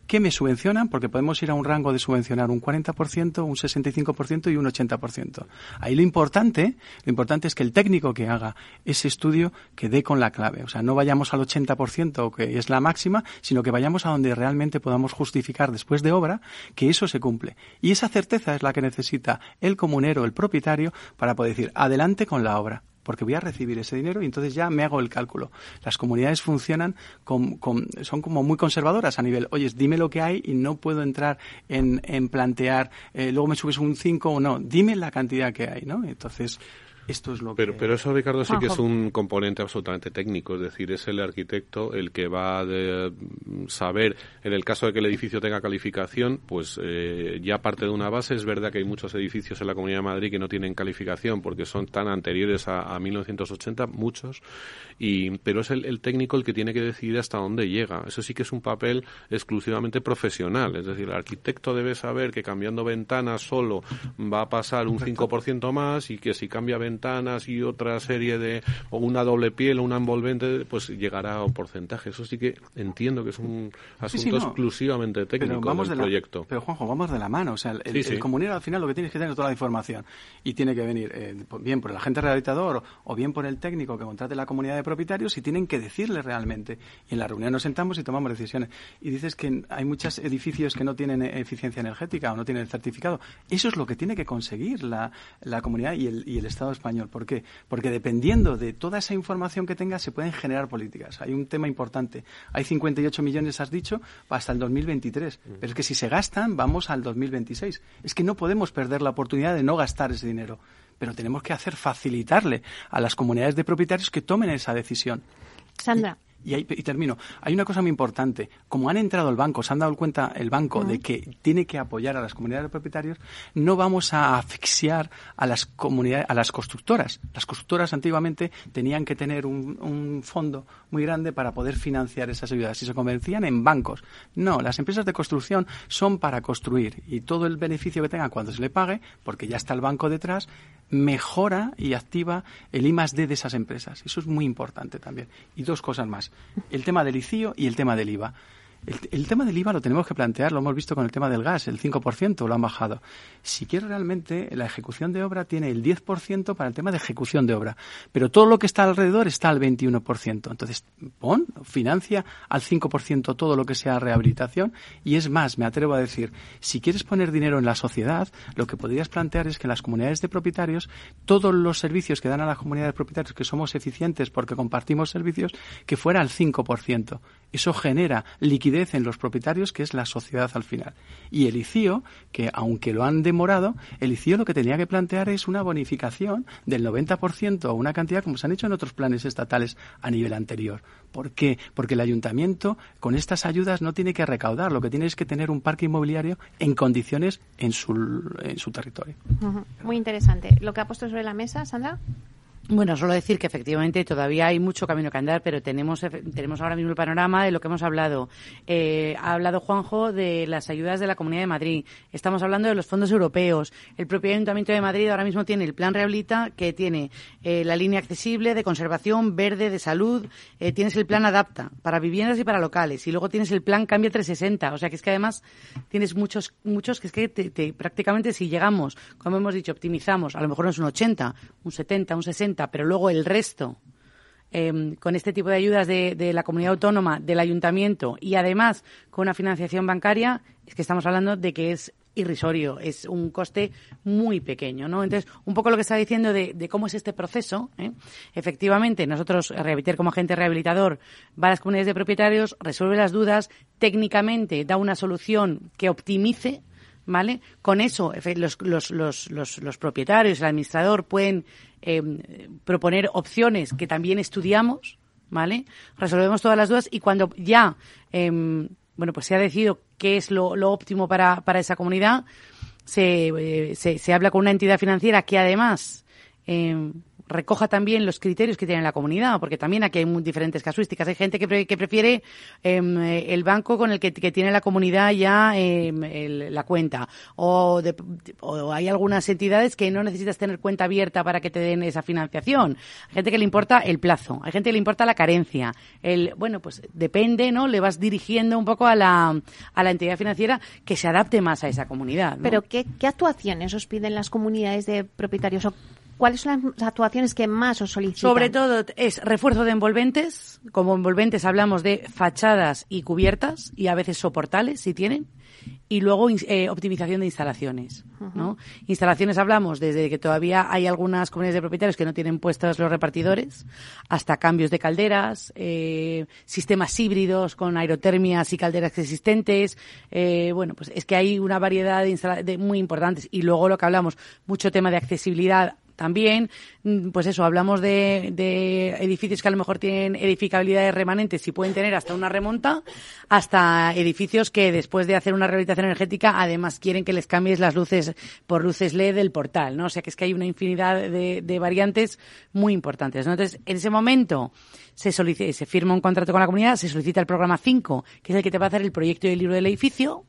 S4: ¿Qué me subvencionan? Porque podemos ir a un rango de subvencionar un 40%, un 65% y un 80%. Ahí lo importante, lo importante es que el técnico que haga ese estudio que dé con la clave. O sea, no vayamos al 80%, que es la máxima, sino que vayamos a donde realmente podamos justificar después de obra que eso se cumple. Y esa certeza es la que necesita el comunero, el propietario, para poder decir, adelante con la obra porque voy a recibir ese dinero y entonces ya me hago el cálculo. Las comunidades funcionan con, con, son como muy conservadoras a nivel, oye, dime lo que hay y no puedo entrar en, en plantear, eh, luego me subes un 5 o no, dime la cantidad que hay, ¿no? Entonces, Esto es lo
S5: pero,
S4: que...
S5: Pero eso, Ricardo, sí que es un componente absolutamente técnico, es decir, es el arquitecto el que va a saber, en el caso de que el edificio tenga calificación, pues eh, ya parte de una base. Es verdad que hay muchos edificios en la Comunidad de Madrid que no tienen calificación porque son tan anteriores a, a 1980, muchos, y, pero es el, el, técnico el que tiene que decidir hasta dónde llega. Eso sí que es un papel exclusivamente profesional, es decir, el arquitecto debe saber que cambiando ventanas solo va a pasar un 5% más y que si cambia ventanas y otra serie de, o una doble piel o una envolvente, pues llegará a un porcentaje. Eso sí que entiendo que es un asunto sí, sí, no. exclusivamente técnico
S4: pero vamos
S5: del
S4: de la,
S5: proyecto.
S4: Pero Juanjo, vamos de la mano. O sea, el,
S5: sí,
S4: el comunero al final lo que tiene es que tener toda la información y tiene que venir eh, bien por el agente rehabilitador o bien por el técnico que contrate la comunidad de propietarios y tienen que decirle realmente. Y en la reunión nos sentamos y tomamos decisiones. Y dices que hay muchos edificios que no tienen eficiencia energética o no tienen el certificado. Eso es lo que tiene que conseguir la, la comunidad y el, y el Estado español. ¿Por qué? Porque dependiendo de toda esa información que tenga se pueden generar políticas. Hay un tema importante. Hay 58 millones, has dicho, hasta el 2023. Pero es que si se gastan, vamos al 2026. Es que no podemos perder la oportunidad de no gastar ese dinero. Pero tenemos que hacer facilitarle a las comunidades de propietarios que tomen esa decisión.
S2: Sandra.
S4: Y, termino. Hay una cosa muy importante. Como han entrado el banco, se han dado cuenta el banco uh -huh. de que tiene que apoyar a las comunidades de propietarios, no vamos a asfixiar a las comunidades, a las constructoras. Las constructoras antiguamente tenían que tener un, un, fondo muy grande para poder financiar esas ayudas y se convencían en bancos. No, las empresas de construcción son para construir y todo el beneficio que tengan cuando se le pague, porque ya está el banco detrás, mejora y activa el I más D de esas empresas. Eso es muy importante también. Y dos cosas más. El tema del ICIO y el tema del IVA. El, tema del IVA lo tenemos que plantear, lo hemos visto con el tema del gas, el 5% lo han bajado. Si quiero realmente, la ejecución de obra tiene el 10% para el tema de ejecución de obra, pero todo lo que está alrededor está al 21%. Entonces, pon, financia al 5% todo lo que sea rehabilitación y es más, me atrevo a decir, si quieres poner dinero en la sociedad, lo que podrías plantear es que las comunidades de propietarios, todos los servicios que dan a las comunidades de propietarios, que somos eficientes porque compartimos servicios, que fuera al 5%. Eso genera liquidez en los propietarios, que es la sociedad al final. Y el ICIO, que aunque lo han demorado, el ICIO lo que tenía que plantear es una bonificación del 90% o una cantidad como se han hecho en otros planes estatales a nivel anterior. ¿Por qué? Porque el ayuntamiento con estas ayudas no tiene que recaudar, lo que tiene es que tener un parque inmobiliario en condiciones en su, en su territorio.
S2: Muy interesante. ¿Lo que ha puesto sobre la mesa, Sandra?
S3: Bueno, solo decir que efectivamente todavía hay mucho camino que andar, pero tenemos tenemos ahora mismo el panorama de lo que hemos hablado. Eh, ha hablado Juanjo de las ayudas de la Comunidad de Madrid. Estamos hablando de los fondos europeos. El propio Ayuntamiento de Madrid ahora mismo tiene el Plan Rehabilita, que tiene eh, la línea accesible de conservación, verde, de salud. Eh, tienes el Plan Adapta para viviendas y para locales. Y luego tienes el Plan Cambio 360. O sea que es que además tienes muchos, muchos que es que te, prácticamente si llegamos, como hemos dicho, optimizamos, a lo mejor no es un 80, un 70, un 60 pero luego el resto, eh, con este tipo de ayudas de, la comunidad autónoma, del ayuntamiento y además con una financiación bancaria, es que estamos hablando de que es irrisorio, es un coste muy pequeño, ¿no? Entonces, un poco lo que está diciendo de, de cómo es este proceso, ¿eh? efectivamente, nosotros, Rehabilitar como agente rehabilitador, va a las comunidades de propietarios, resuelve las dudas, técnicamente da una solución que optimice ¿vale? Con eso los, los, los, los, los propietarios, el administrador pueden eh, proponer opciones que también estudiamos, ¿vale? Resolvemos todas las dudas y cuando ya, eh, bueno, pues se ha decidido qué es lo, lo óptimo para, para esa comunidad, se, eh, se, se habla con una entidad financiera que además eh, recoja también los criterios que tiene la comunidad, porque también aquí hay muy diferentes casuísticas. Hay gente que, pre, que prefiere eh, el banco con el que, tiene la comunidad ya eh, el, la cuenta, o, de, o, hay algunas entidades que no necesitas tener cuenta abierta para que te den esa financiación. Hay gente que le importa el plazo, hay gente que le importa la carencia. El, bueno, pues depende, ¿no? Le vas dirigiendo un poco a la, a la entidad financiera que se adapte más a esa comunidad.
S2: Pero ¿qué, ¿qué actuaciones os piden las comunidades de propietarios ¿Cuáles son las actuaciones que más os solicitan?
S3: Sobre todo es refuerzo de envolventes. Como envolventes hablamos de fachadas y cubiertas y a veces soportales, si tienen. Y luego eh, optimización de instalaciones. Uh -huh. ¿no? Instalaciones hablamos desde que todavía hay algunas comunidades de propietarios que no tienen puestos los repartidores, hasta cambios de calderas, eh, sistemas híbridos con aerotermias y calderas existentes. Eh, bueno, pues es que hay una variedad de, de muy importantes. Y luego lo que hablamos, mucho tema de accesibilidad también, mm, pues eso, hablamos de, de edificios que a lo mejor tienen edificabilidades remanentes y pueden tener hasta una remonta, hasta edificios que después de hacer una rehabilitación energética, además quieren que les cambies las luces por luces LED del portal, ¿no? O sea que es que hay una infinidad de, variantes muy importantes. Entonces, en ese momento se, solicita, se firma un contrato con la comunidad, se solicita el programa 5, que es el que te va a hacer el proyecto y el libro del edificio,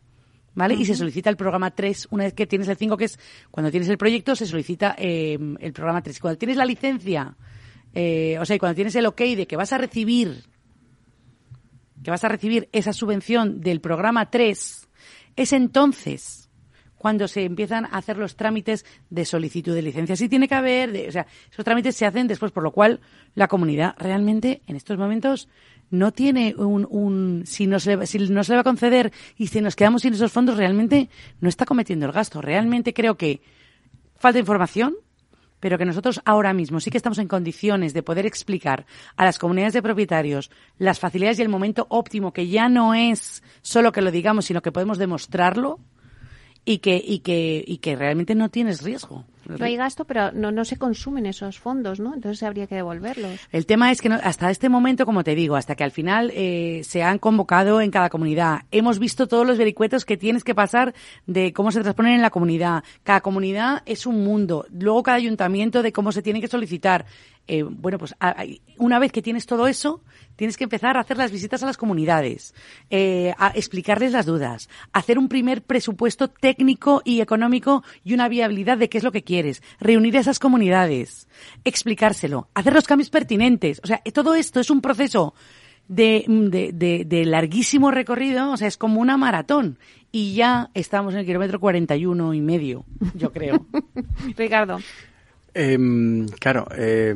S3: ¿vale? Y se solicita el programa 3 una vez que tienes el 5, que es cuando tienes el proyecto, se solicita eh, el programa 3. Cuando tienes la licencia, eh, o sea, y cuando tienes el ok de que vas a recibir, que vas a recibir esa subvención del programa 3, es entonces cuando se empiezan a hacer los trámites de solicitud de licencia. Sí tiene que haber, de, o sea, esos trámites se hacen después, por lo cual la comunidad realmente en estos momentos no tiene un, un si, no se, si no se le va a conceder y si nos quedamos sin esos fondos, realmente no está cometiendo el gasto. Realmente creo que falta información, pero que nosotros ahora mismo sí que estamos en condiciones de poder explicar a las comunidades de propietarios las facilidades y el momento óptimo, que ya no es solo que lo digamos, sino que podemos demostrarlo y que, y que, y que realmente no tienes riesgo.
S2: No hay gasto, pero no, no se consumen esos fondos, ¿no? Entonces habría que devolverlos.
S3: El tema es que hasta este momento, como te digo, hasta que al final eh, se han convocado en cada comunidad, hemos visto todos los vericuetos que tienes que pasar de cómo se transponen en la comunidad. Cada comunidad es un mundo. Luego cada ayuntamiento de cómo se tiene que solicitar. Eh, bueno, pues una vez que tienes todo eso, tienes que empezar a hacer las visitas a las comunidades, eh, a explicarles las dudas, hacer un primer presupuesto técnico y económico y una viabilidad de qué es lo que quieres, reunir a esas comunidades, explicárselo, hacer los cambios pertinentes. O sea, todo esto es un proceso de, de, de, larguísimo recorrido, o sea, es como una maratón. Y ya estamos en el kilómetro 41 y medio, yo creo.
S2: Ricardo.
S4: Em, claro, eh,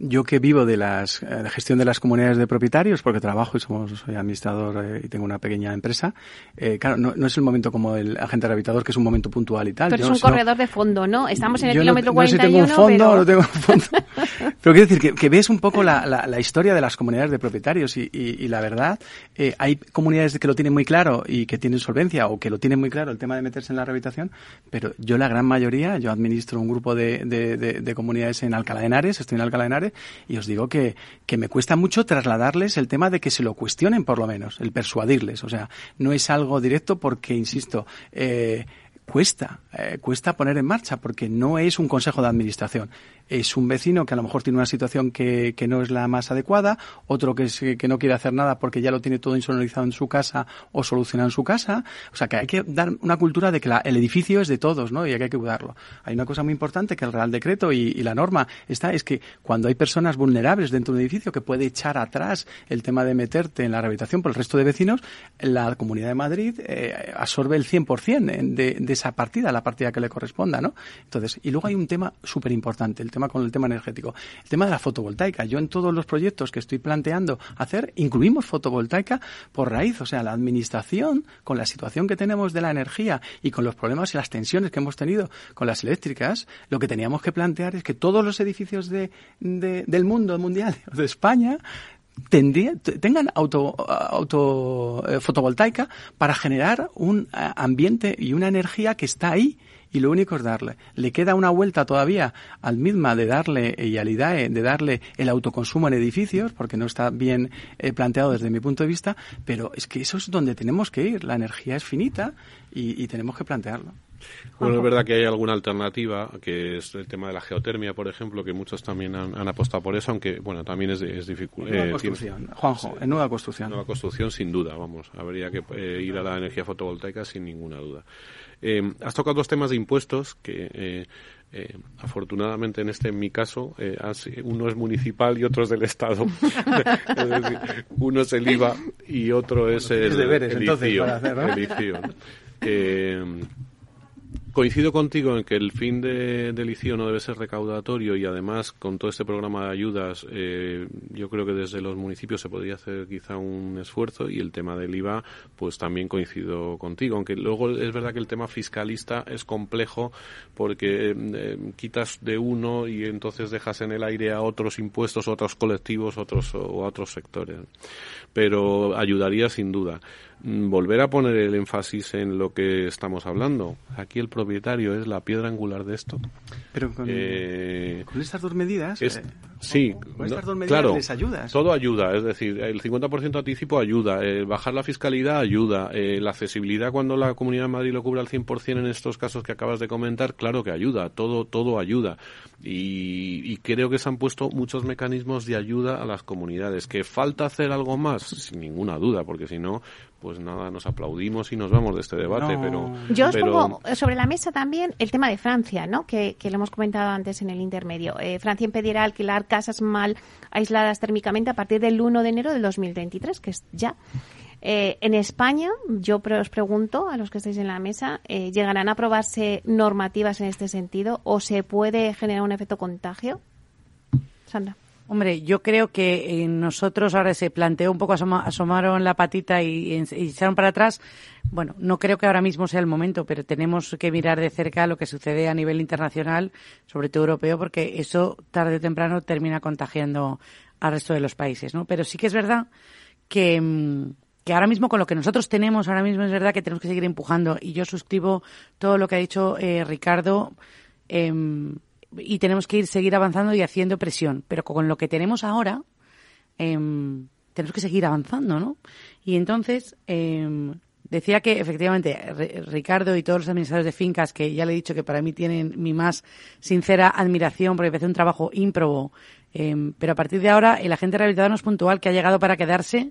S4: yo que vivo de las, eh, la gestión de las comunidades de propietarios, porque trabajo y somos, soy administrador eh, y tengo una pequeña empresa, eh, claro, no, no, es el momento como el agente rehabilitador, que es un momento puntual y tal.
S2: Pero es un corredor de fondo, ¿no? Estamos en el kilómetro
S4: no,
S2: 41,
S4: no sé si tengo un fondo, pero... no tengo un fondo. pero quiero decir que, que ves un poco la, la, la, historia de las comunidades de propietarios y, y, y la verdad, eh, hay comunidades que lo tienen muy claro y que tienen solvencia o que lo tienen muy claro el tema de meterse en la rehabilitación, pero yo la gran mayoría, yo administro un grupo de, de, de, de comunidades en Alcalá de Henares, estoy en Alcalá de Henares, y os digo que, que me cuesta mucho trasladarles el tema de que se lo cuestionen, por lo menos, el persuadirles. O sea, no es algo directo porque, insisto, eh, cuesta, eh, cuesta poner en marcha porque no es un consejo de administración es un vecino que a lo mejor tiene una situación que, que no es la más adecuada, otro que, que no quiere hacer nada porque ya lo tiene todo insonorizado en su casa o solucionado en su casa. O sea, que hay que dar una cultura de que la, el edificio es de todos, ¿no? Y hay que cuidarlo. Hay una cosa muy importante que el Real Decreto y, y la norma está, es que cuando hay personas vulnerables dentro de un edificio que puede echar atrás el tema de meterte en la rehabilitación por el resto de vecinos, la Comunidad de Madrid eh, absorbe el 100% de, de esa partida, la partida que le corresponda, ¿no? Entonces, y luego hay un tema súper importante, el tema con el tema energético. El tema de la fotovoltaica. Yo en todos los proyectos que estoy planteando hacer, incluimos fotovoltaica por raíz. O sea, la administración, con la situación que tenemos de la energía y con los problemas y las tensiones que hemos tenido con las eléctricas, lo que teníamos que plantear es que todos los edificios de, de, del mundo mundial, de España, tendría, tengan auto, auto eh, fotovoltaica para generar un eh, ambiente y una energía que está ahí y lo único es darle. Le queda una vuelta todavía al misma de darle y al IDAE de darle el autoconsumo en edificios, porque no está bien eh, planteado desde mi punto de vista, pero es que eso es donde tenemos que ir. La energía es finita y, y tenemos que plantearlo.
S5: Bueno, es verdad que hay alguna alternativa, que es el tema de la geotermia, por ejemplo, que muchos también han, han apostado por eso, aunque, bueno, también es, es difícil.
S4: Nueva eh, construcción, tiene, Juanjo, en nueva construcción.
S5: Nueva construcción, sin duda, vamos. Habría que eh, ir a la energía fotovoltaica sin ninguna duda. Eh, has tocado dos temas de impuestos que eh, eh, afortunadamente en este en mi caso eh, uno es municipal y otro es del estado es decir, uno es el IVA y otro es el,
S4: deberes,
S5: el
S4: entonces,
S5: ICIO,
S4: para hacer, ¿no?
S5: el ICIO, ¿no? eh, coincido contigo en que el fin de, del ICIO no debe ser recaudatorio y además con todo este programa de ayudas eh, yo creo que desde los municipios se podría hacer quizá un esfuerzo y el tema del IVA pues también coincido contigo. Aunque luego es verdad que el tema fiscalista es complejo porque eh, quitas de uno y entonces dejas en el aire a otros impuestos otros colectivos otros o a otros sectores. Pero ayudaría sin duda volver a poner el énfasis en lo que estamos hablando aquí el propietario es la piedra angular de esto.
S4: Pero con,
S5: Eh,
S4: con estas dos medidas,
S5: es-
S4: eh,
S5: sí,
S4: con estas dos medidas
S5: claro,
S4: les ayudas.
S5: todo ayuda, es decir, el 50% anticipo ayuda, eh, bajar la fiscalidad ayuda, la accesibilidad cuando la Comunidad de Madrid lo cubre al 100% en estos casos que acabas de comentar, claro que ayuda, todo todo ayuda. Y, y creo que se han puesto muchos mecanismos de ayuda a las comunidades. ¿Que falta hacer algo más? Sin ninguna duda, porque si no, pues nada, nos aplaudimos y nos vamos de este debate,
S4: No.
S5: pero...
S2: Yo os
S5: pero-
S2: pongo sobre la mesa también el tema de Francia, ¿no? que, que lo hemos comentado antes en el intermedio. Eh, Francia impedirá alquilar casas mal aisladas térmicamente a partir del 1 de enero del 2023, que es ya. Eh, en España, yo pre- os pregunto a los que estáis en la mesa, eh, ¿llegarán a aprobarse normativas en este sentido o se puede generar un efecto contagio? Sandra.
S3: Hombre, yo creo que eh, nosotros ahora se planteó un poco, asoma- asomaron la patita y, y echaron para atrás. Bueno, no creo que ahora mismo sea el momento, pero tenemos que mirar de cerca lo que sucede a nivel internacional, sobre todo europeo, porque eso tarde o temprano termina contagiando al resto de los países, ¿no? Pero sí que es verdad que, mm, que ahora mismo con lo que nosotros tenemos, ahora mismo es verdad que tenemos que seguir empujando. Y yo suscribo todo lo que ha dicho eh, Ricardo. em, y tenemos que ir seguir avanzando y haciendo presión. Pero con lo que tenemos ahora, em, tenemos que seguir avanzando, ¿no? Y entonces, em, decía que efectivamente Ri- Ricardo y todos los administradores de fincas, que ya le he dicho que para mí tienen mi más sincera admiración porque parece un trabajo ímprobo, em, pero a partir de ahora el agente rehabilitador no es puntual que ha llegado para quedarse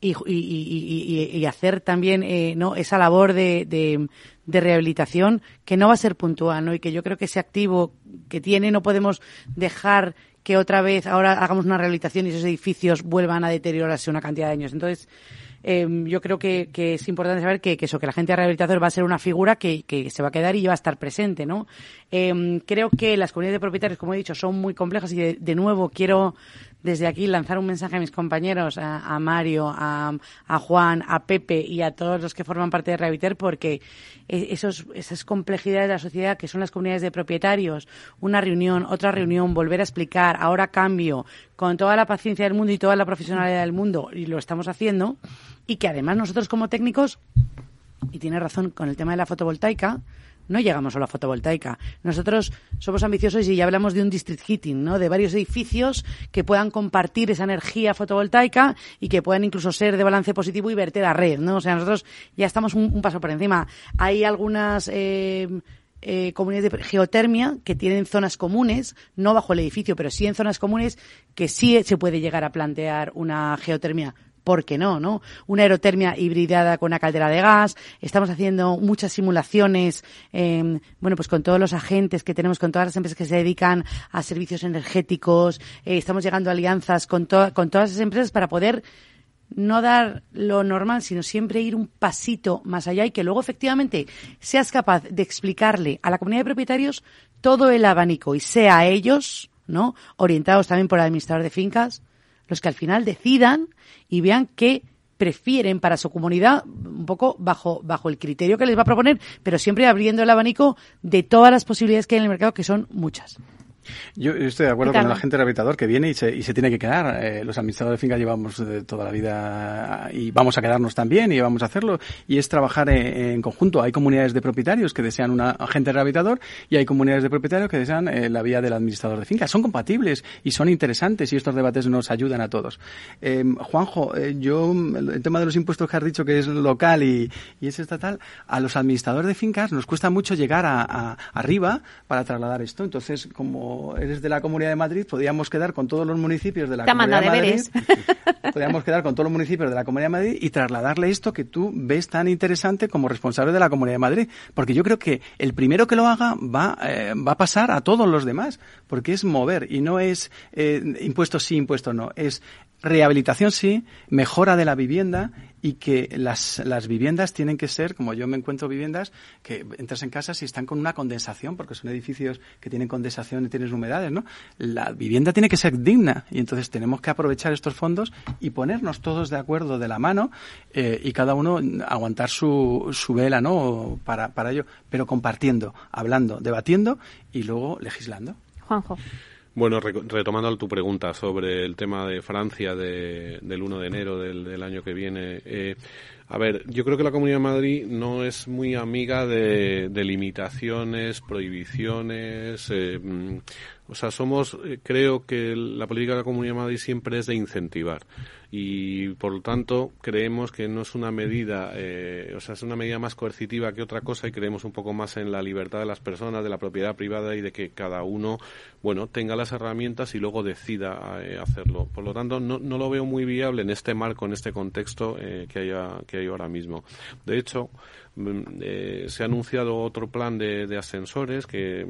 S3: y- y- y- y hacer también eh, no esa labor de, de- de rehabilitación que no va a ser puntual ¿no? y que yo creo que ese activo que tiene no podemos dejar que otra vez ahora hagamos una rehabilitación y esos edificios vuelvan a deteriorarse una cantidad de años entonces eh, yo creo que, es importante saber que, eso que la gente rehabilitador va a ser una figura que, que se va a quedar y va a estar presente no Eh, creo que las comunidades de propietarios como he dicho son muy complejas y de nuevo quiero desde aquí lanzar un mensaje a mis compañeros, a, a Mario, a, a Juan, a Pepe y a todos los que forman parte de Rehabilitar, porque e- esos, esas complejidades de la sociedad que son las comunidades de propietarios, una reunión, otra reunión, volver a explicar, ahora cambio, con toda la paciencia del mundo y toda la profesionalidad del mundo, y lo estamos haciendo, y que además nosotros como técnicos, y tiene razón con el tema de la fotovoltaica, no llegamos a fotovoltaica. Nosotros somos ambiciosos y ya hablamos de un district heating, ¿no? De varios edificios que puedan compartir esa energía fotovoltaica y que puedan incluso ser de balance positivo y verter a red, ¿no? O sea, nosotros ya estamos un, un paso por encima. Hay algunas eh, eh, comunidades de geotermia que tienen zonas comunes, no bajo el edificio, pero sí en zonas comunes que sí se puede llegar a plantear una geotermia ¿por qué no, no? Una aerotermia hibridada con una caldera de gas. Estamos haciendo muchas simulaciones, eh, bueno, pues con todos los agentes que tenemos, con todas las empresas que se dedican a servicios energéticos. Eh, estamos llegando a alianzas con, con todas esas empresas para poder no dar lo normal, sino siempre ir un pasito más allá y que luego efectivamente seas capaz de explicarle a la comunidad de propietarios todo el abanico y sea ellos, ¿no? Orientados también por el administrador de fincas, los que al final decidan y vean qué prefieren para su comunidad un poco bajo bajo el criterio que les va a proponer, pero siempre abriendo el abanico de todas las posibilidades que hay en el mercado, que son muchas.
S4: Yo estoy de acuerdo con el agente rehabilitador que viene y se, y se tiene que quedar. Eh, los administradores de fincas llevamos eh, toda la vida y vamos a quedarnos también y vamos a hacerlo. Y es trabajar en, en conjunto. Hay comunidades de propietarios que desean un agente rehabilitador y hay comunidades de propietarios que desean eh, la vía del administrador de fincas. Son compatibles y son interesantes y estos debates nos ayudan a todos. Eh, Juanjo, eh, yo, el tema de los impuestos que has dicho que es local y, y es estatal, a los administradores de fincas nos cuesta mucho llegar a, a- arriba para trasladar esto. Entonces, como eres de la Comunidad de Madrid, podríamos quedar con todos los municipios de la
S2: Te
S4: Comunidad de Madrid.
S2: deberes.
S4: Podríamos quedar con todos los municipios de la Comunidad de Madrid y trasladarle esto que tú ves tan interesante como responsable de la Comunidad de Madrid. Porque yo creo que el primero que lo haga va, eh, va a pasar a todos los demás. Porque es mover y no es eh, impuestos sí, impuestos no. Es rehabilitación sí, mejora de la vivienda y que las, las viviendas tienen que ser, como yo me encuentro viviendas, que entras en casas y están con una condensación, porque son edificios que tienen condensación y tienen humedades, ¿no? La vivienda tiene que ser digna y entonces tenemos que aprovechar estos fondos y ponernos todos de acuerdo de la mano eh, y cada uno aguantar su, su vela, ¿no? Para, para ello, pero compartiendo, hablando, debatiendo y luego legislando.
S2: Juanjo.
S5: Bueno, retomando tu pregunta sobre el tema de Francia del 1 de enero del, año que viene. Eh, a ver, yo creo que la Comunidad de Madrid no es muy amiga de, limitaciones, prohibiciones. Eh, mm, o sea, somos, eh, creo que la política de la Comunidad de Madrid siempre es de incentivar y por lo tanto creemos que no es una medida, eh, o sea, es una medida más coercitiva que otra cosa y creemos un poco más en la libertad de las personas, de la propiedad privada y de que cada uno, bueno, tenga las herramientas y luego decida eh, hacerlo. Por lo tanto, no, no, lo veo muy viable en este marco, en este contexto eh, que, haya, que hay ahora mismo. De hecho, eh, se ha anunciado otro plan de, de ascensores que,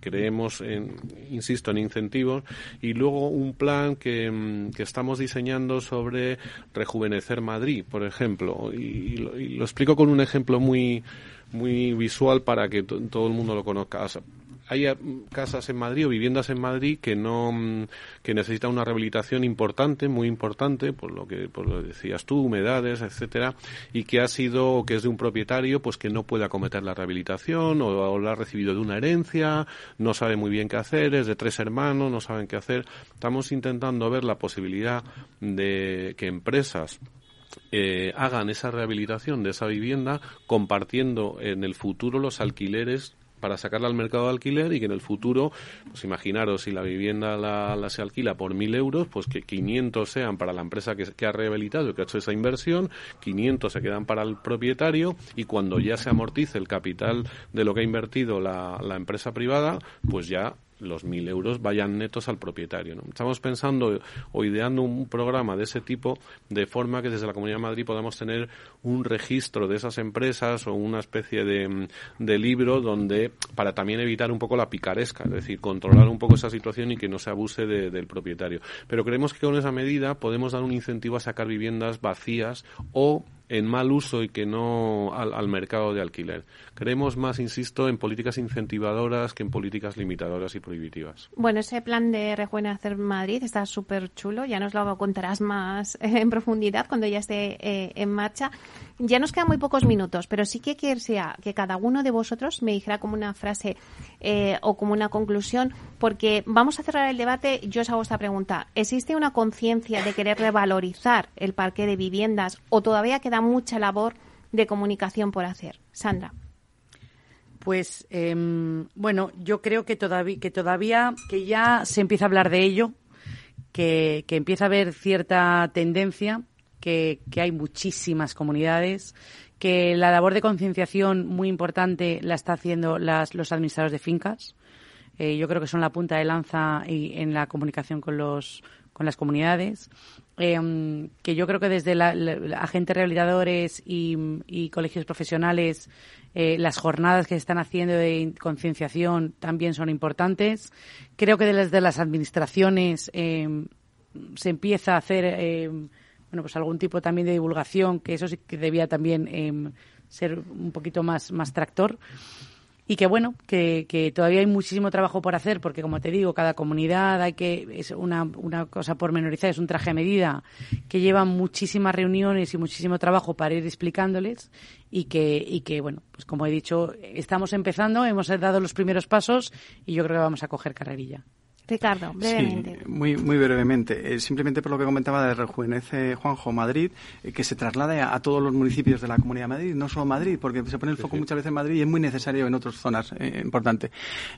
S5: creemos, en, insisto, en incentivos y luego un plan que, mm, que estamos diseñando sobre rejuvenecer Madrid, por ejemplo. Y, lo, explico con un ejemplo muy, muy visual para que todo el mundo lo conozca hay eh, casas en Madrid o viviendas en Madrid que no mm, que necesitan una rehabilitación importante, muy importante, por lo que por lo decías tú, humedades, etcétera, y que ha sido que es de un propietario, pues que no puede acometer la rehabilitación o, o la ha recibido de una herencia, no sabe muy bien qué hacer, es de tres hermanos, no saben qué hacer. Estamos intentando ver la posibilidad de que empresas eh, hagan esa rehabilitación de esa vivienda compartiendo en el futuro los alquileres para sacarla al mercado de alquiler y que en el futuro, pues imaginaros, si la vivienda la, se alquila por mil euros, pues que 500 sean para la empresa que, ha rehabilitado, que ha hecho esa inversión, 500 se quedan para el propietario y cuando ya se amortice el capital de lo que ha invertido la, la empresa privada, pues ya los mil euros vayan netos al propietario. ¿no? Estamos pensando o ideando un programa de ese tipo de forma que desde la Comunidad de Madrid podamos tener un registro de esas empresas o una especie de, de libro donde para también evitar un poco la picaresca, es decir, controlar un poco esa situación y que no se abuse del propietario. Pero creemos que con esa medida podemos dar un incentivo a sacar viviendas vacías o en mal uso y que no al, mercado de alquiler. Creemos más, insisto, en políticas incentivadoras que en políticas limitadoras y prohibitivas.
S2: Bueno, ese plan de Rejuvenecer Madrid está súper chulo. Ya nos lo contarás más en profundidad cuando ya esté eh, en marcha. Ya nos quedan muy pocos minutos, pero sí que quisiera que cada uno de vosotros me dijera como una frase eh, o como una conclusión, porque vamos a cerrar el debate. Yo os hago esta pregunta. ¿Existe una conciencia de querer revalorizar el parque de viviendas o todavía queda mucha labor de comunicación por hacer? Sandra.
S3: Pues em, bueno, yo creo que todavía, que todavía, que ya se empieza a hablar de ello, que, que empieza a haber cierta tendencia que, hay muchísimas comunidades, que la labor de concienciación muy importante la está haciendo las, los administradores de fincas. Eh, yo creo que son la punta de lanza y, en la comunicación con los con las comunidades, em, que yo creo que desde la, agentes rehabilitadores y, colegios profesionales eh, las jornadas que se están haciendo de concienciación también son importantes. Creo que desde las administraciones em, se empieza a hacer em, bueno, pues algún tipo también de divulgación, que eso sí que debía también em, ser un poquito más, más tractor. Y que bueno, que, que, todavía hay muchísimo trabajo por hacer, porque como te digo, cada comunidad hay que, es una, una cosa pormenorizada, es un traje a medida, que lleva muchísimas reuniones y muchísimo trabajo para ir explicándoles y que, y que bueno, pues como he dicho, estamos empezando, hemos dado los primeros pasos y yo creo que vamos a coger carrerilla.
S2: Ricardo, brevemente.
S4: Sí, muy, muy brevemente. Eh, simplemente por lo que comentaba de Rejuvenece Juanjo Madrid, eh, que se traslade a, todos los municipios de la Comunidad de Madrid, no solo Madrid, porque se pone el foco muchas veces en Madrid y es muy necesario en otras zonas eh, importante.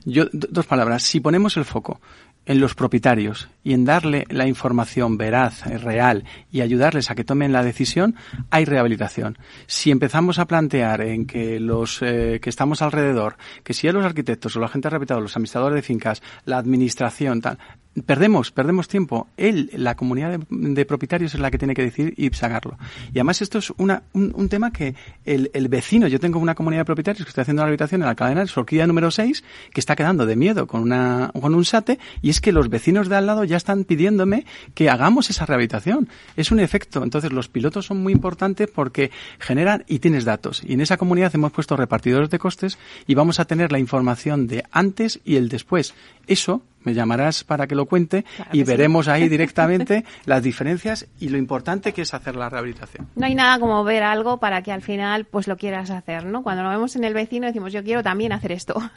S4: Yo, dos palabras. Si ponemos el foco en los propietarios y en darle la información veraz, real y ayudarles a que tomen la decisión, hay rehabilitación. Si empezamos a plantear en que los que estamos alrededor, que si es los arquitectos o la gente rehabilitado, los administradores de fincas, la administración, tal, perdemos, perdemos tiempo. Él, la comunidad de, propietarios es la que tiene que decir y sacarlo. Y además esto es una, un, tema que el, vecino, yo tengo una comunidad de propietarios que estoy haciendo la habitación en la cadena de Orquídea número 6, que está quedando de miedo con, una, con un SATE, y es que los vecinos de al lado ya están pidiéndome que hagamos esa rehabilitación. Es un efecto. Entonces los pilotos son muy importantes porque generan y tienes datos. Y en esa comunidad hemos puesto repartidores de costes y vamos a tener la información de antes y el después. Eso me llamarás para que lo cuente y veremos ahí directamente las diferencias y lo importante que es hacer la rehabilitación.
S2: No hay nada como ver algo para que al final pues lo quieras hacer, ¿no? Cuando lo vemos en el vecino decimos yo quiero también hacer esto.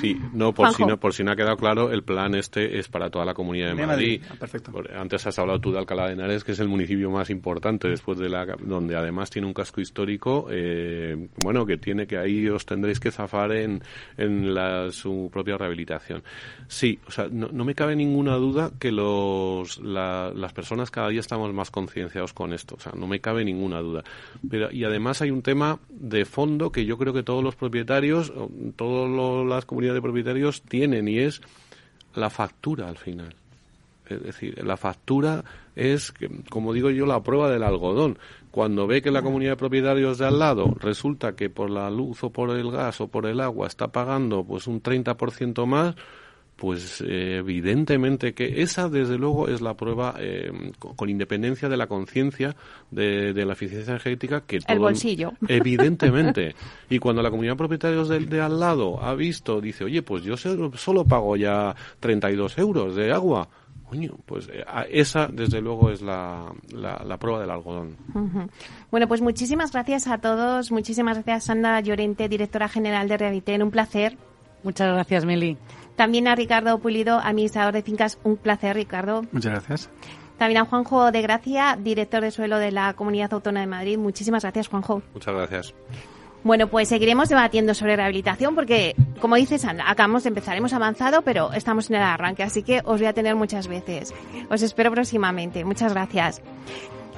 S5: Sí, no por si no por si no ha quedado claro, el plan este es para toda la comunidad de Madrid.
S4: Ah, perfecto.
S5: Antes has hablado tú de Alcalá de Henares, que es el municipio más importante después de la donde además tiene un casco histórico, eh, bueno, que tiene que ahí os tendréis que zafar en, en la, su propia rehabilitación. Sí, o sea, no, me cabe ninguna duda que los, las personas cada día estamos más concienciados con esto, o sea, no me cabe ninguna duda. Pero, y además hay un tema de fondo que yo creo que todos los propietarios, todas las comunidades de propietarios tienen y es la factura al final. Es decir, la factura es, como digo yo, la prueba del algodón. Cuando ve que la comunidad de propietarios de al lado resulta que por la luz o por el gas o por el agua está pagando pues un 30% más, pues eh, evidentemente que esa desde luego es la prueba eh, con, independencia de la conciencia de, la eficiencia energética que
S2: el bolsillo
S5: evidentemente y cuando la comunidad de propietarios de, de, al lado ha visto dice oye pues yo solo pago ya 32 euros de agua pues eh, esa desde luego es la, la, prueba del algodón.
S2: Bueno, pues muchísimas gracias a todos. Muchísimas gracias, Sandra Llorente, directora general de Reviten. Un placer.
S3: Muchas gracias, Meli.
S2: También a Ricardo Pulido, administrador de fincas. Un placer, Ricardo.
S4: Muchas gracias.
S2: También a Juanjo de Gracia, director de suelo de la Comunidad Autónoma de Madrid. Muchísimas gracias, Juanjo.
S5: Muchas gracias.
S2: Bueno, pues seguiremos debatiendo sobre rehabilitación porque, como dice Sandra, acabamos de empezar, hemos avanzado, pero estamos en el arranque, así que os voy a tener muchas veces. Os espero próximamente. Muchas gracias.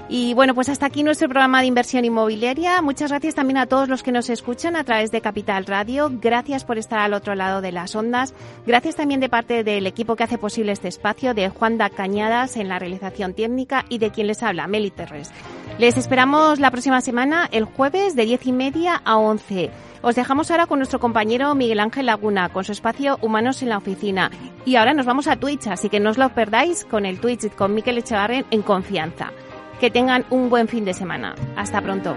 S2: Y bueno, pues hasta aquí nuestro programa de inversión inmobiliaria. Muchas gracias también a todos los que nos escuchan a través de Capital Radio. Gracias por estar al otro lado de las ondas. Gracias también de parte del equipo que hace posible este espacio, de Juan da Cañadas en la realización técnica y de quien les habla, Meli Terres. Les esperamos la próxima semana, el jueves, de diez y media a once. Os dejamos ahora con nuestro compañero Miguel Ángel Laguna, con su espacio Humanos en la Oficina. Y ahora nos vamos a Twitch, así que no os lo perdáis con el Twitch con Miquel Echevarren en confianza. Que tengan un buen fin de semana. Hasta pronto.